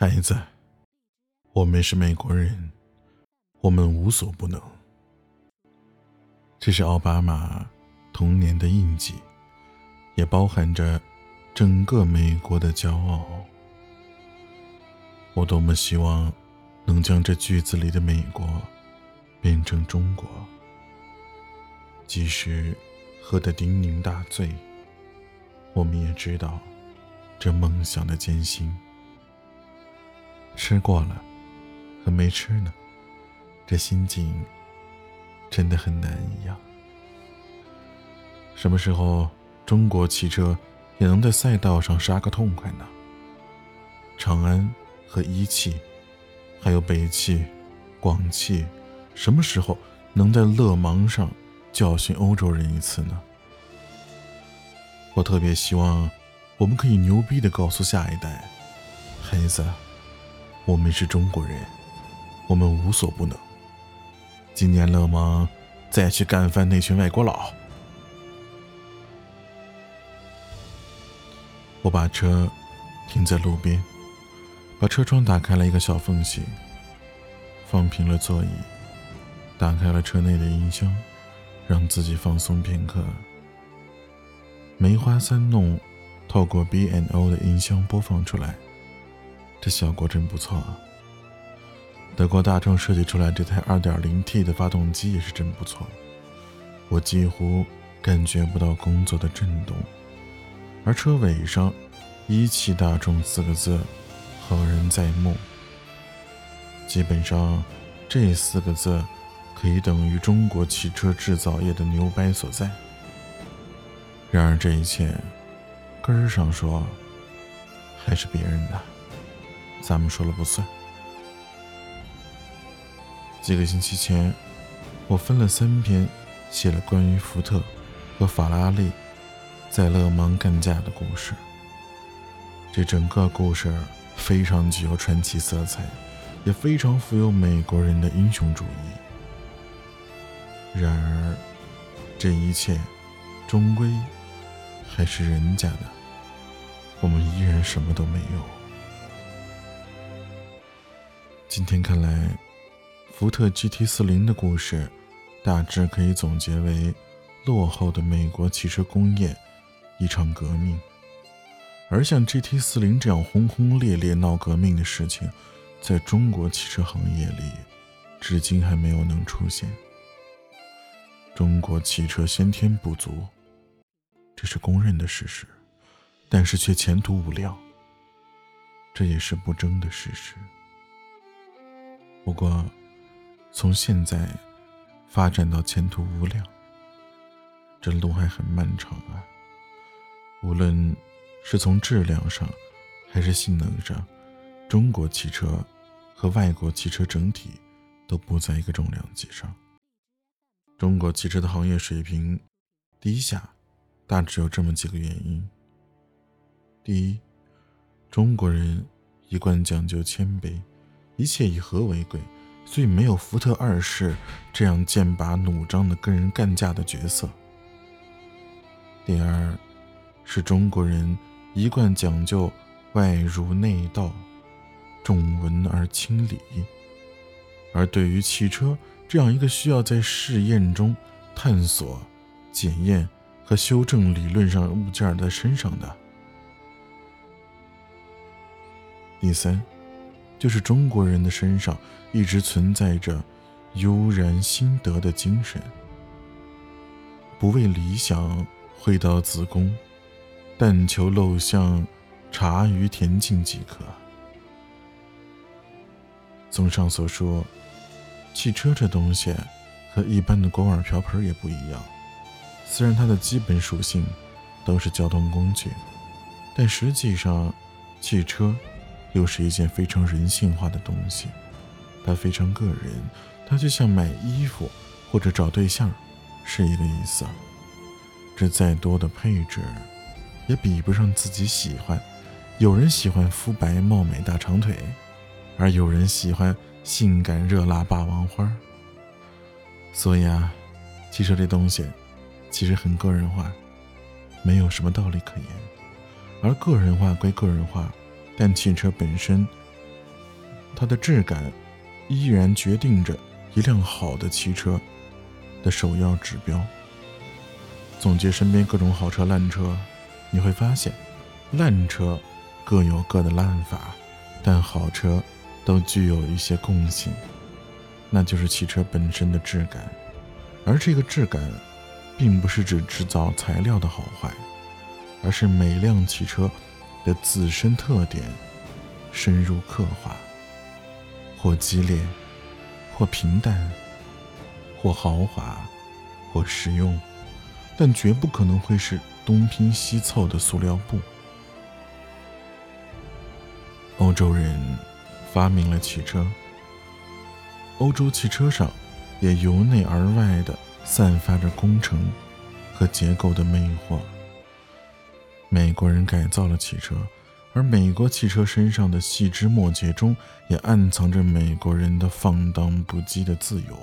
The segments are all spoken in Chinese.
孩子，我们是美国人，我们无所不能。这是奥巴马童年的印记，也包含着整个美国的骄傲。我多么希望能将这句子里的美国变成中国，即使喝得酩酊大醉，我们也知道这梦想的艰辛。吃过了，和没吃呢，这心境真的很难一样。什么时候中国汽车也能在赛道上杀个痛快呢？长安和一汽，还有北汽、广汽，什么时候能在勒芒上教训欧洲人一次呢？我特别希望我们可以牛逼的告诉下一代，孩子。我们是中国人，我们无所不能。今年勒芒再去干翻那群外国佬。我把车停在路边，把车窗打开了一个小缝隙，放平了座椅，打开了车内的音箱，让自己放松片刻。梅花三弄透过 B N O 的音箱播放出来。这效果真不错啊！德国大众设计出来这台 2.0T 的发动机也是真不错，我几乎感觉不到工作的震动，而车尾上“一汽大众”四个字浩然在目，基本上这四个字可以等于中国汽车制造业的牛掰所在。然而这一切根儿上说还是别人的。咱们说了不算。几个星期前，我分了三篇写了关于福特和法拉利在勒芒干架的故事。这整个故事非常具有传奇色彩，也非常富有美国人的英雄主义。然而，这一切终归还是人家的，我们依然什么都没有。今天看来，福特 GT40 的故事大致可以总结为：落后的美国汽车工业一场革命，而像 GT40 这样轰轰烈烈闹革命的事情，在中国汽车行业里，至今还没有能出现。中国汽车先天不足，这是公认的事实，但是却前途无量，这也是不争的事实。不过，从现在发展到前途无量，这路还很漫长啊。无论是从质量上，还是性能上，中国汽车和外国汽车整体都不在一个重量级上。中国汽车的行业水平低下，大致有这么几个原因：第一，中国人一贯讲究谦卑。一切以和为贵，所以没有福特二世这样剑拔弩张的跟人干架的角色。第二，是中国人一贯讲究外儒内道，重文而轻礼，而对于汽车这样一个需要在试验中探索、检验和修正理论上物件的身上的。第三。就是中国人的身上一直存在着悠然心得的精神，不为理想会到子宫，但求陋巷茶余恬静即可。综上所述，汽车这东西和一般的锅碗瓢盆也不一样。虽然它的基本属性都是交通工具，但实际上，汽车。又是一件非常人性化的东西，它非常个人，它就像买衣服或者找对象，是一个意思。这再多的配置，也比不上自己喜欢。有人喜欢肤白貌美大长腿，而有人喜欢性感热辣霸王花。所以啊，汽车这东西其实很个人化，没有什么道理可言。而个人化归个人化。但汽车本身它的质感依然决定着一辆好的汽车的首要指标。总结身边各种好车烂车，你会发现，烂车各有各的烂法，但好车都具有一些共性，那就是汽车本身的质感。而这个质感，并不是指制造材料的好坏，而是每辆汽车的自身特点深入刻画，或激烈，或平淡，或豪华，或实用。但绝不可能会是东拼西凑的塑料布。欧洲人发明了汽车，欧洲汽车上也由内而外的散发着工程和结构的魅惑。美国人改造了汽车，而美国汽车身上的细枝末节中也暗藏着美国人的放荡不羁的自由。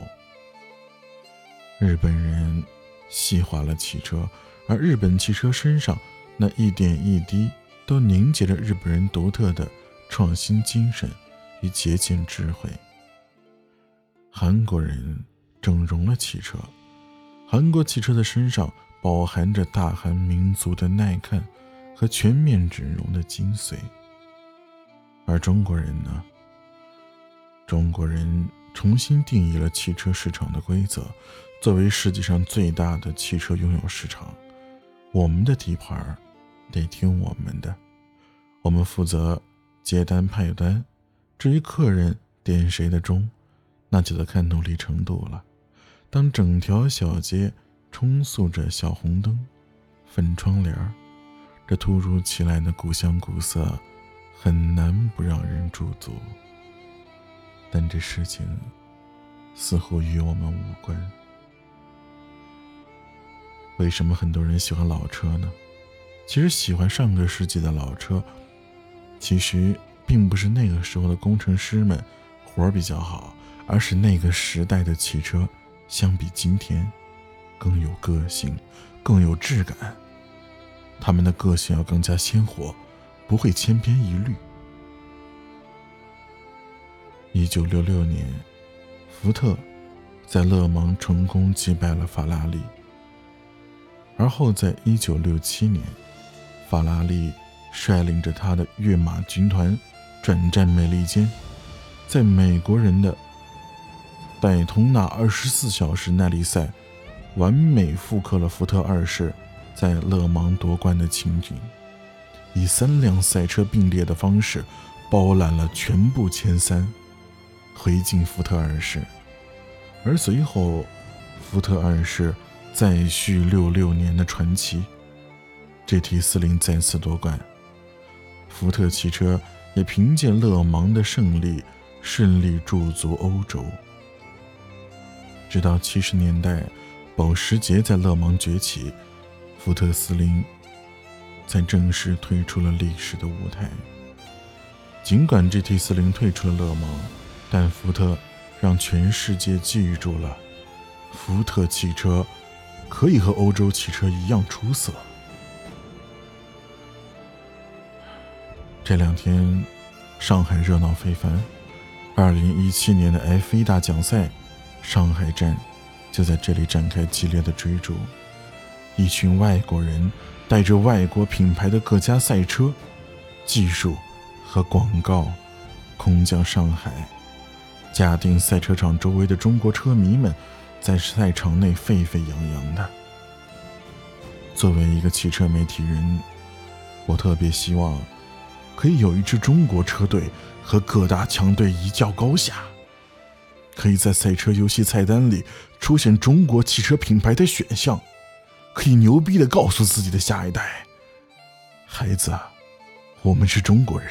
日本人。细化了汽车，而日本汽车身上那一点一滴都凝结着日本人独特的创新精神与节俭智慧。韩国人整容了汽车，韩国汽车的身上饱含着大韩民族的耐看和全面整容的精髓。而中国人呢？中国人重新定义了汽车市场的规则。作为世界上最大的汽车拥有市场，我们的地盘得听我们的，我们负责接单派单。至于客人点谁的钟，那就得看努力程度了。当整条小街充斥着小红灯、粉窗帘这突如其来的古香古色很难不让人驻足。但这事情似乎与我们无关。为什么很多人喜欢老车呢？其实喜欢上个世纪的老车，其实并不是那个时候的工程师们活儿比较好，而是那个时代的汽车相比今天更有个性，更有质感。他们的个性要更加鲜活，不会千篇一律。一九六六年，福特在勒芒成功击败了法拉利。而后，在一九六七年，法拉利率领着他的跃马军团转战美利坚，在美国人的戴通纳二十四小时耐力赛，完美复刻了福特二世在勒芒夺冠的情景，以三辆赛车并列的方式包揽了全部前三，回敬福特二世。而随后，福特二世。再续六六年的传奇，GT 四零再次夺冠，福特汽车也凭借勒芒的胜利顺利驻足欧洲。直到七十年代，保时捷在勒芒崛起，福特四零才正式退出了历史的舞台。尽管 GT 四零退出了勒芒，但福特让全世界记住了福特汽车。可以和欧洲汽车一样出色。这两天，上海热闹非凡。二零一七年的 F1 大奖赛，上海站就在这里展开激烈的追逐。一群外国人带着外国品牌的各家赛车、技术和广告，空降上海。嘉定赛车场周围的中国车迷们。在赛场内沸沸扬扬的。作为一个汽车媒体人，我特别希望可以有一支中国车队和各大强队一较高下，可以在赛车游戏菜单里出现中国汽车品牌的选项，可以牛逼的告诉自己的下一代：孩子，我们是中国人，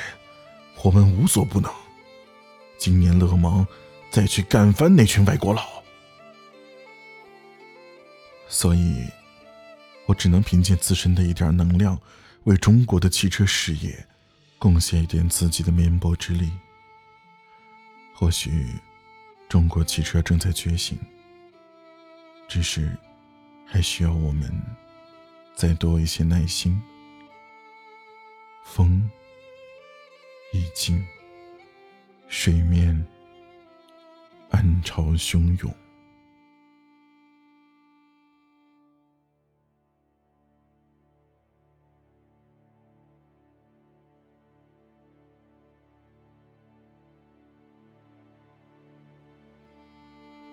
我们无所不能。今年勒芒再去干翻那群外国佬。所以，我只能凭借自身的一点能量，为中国的汽车事业贡献一点自己的绵薄之力。或许，中国汽车正在觉醒，只是还需要我们再多一些耐心。风已静，水。水面暗潮汹涌。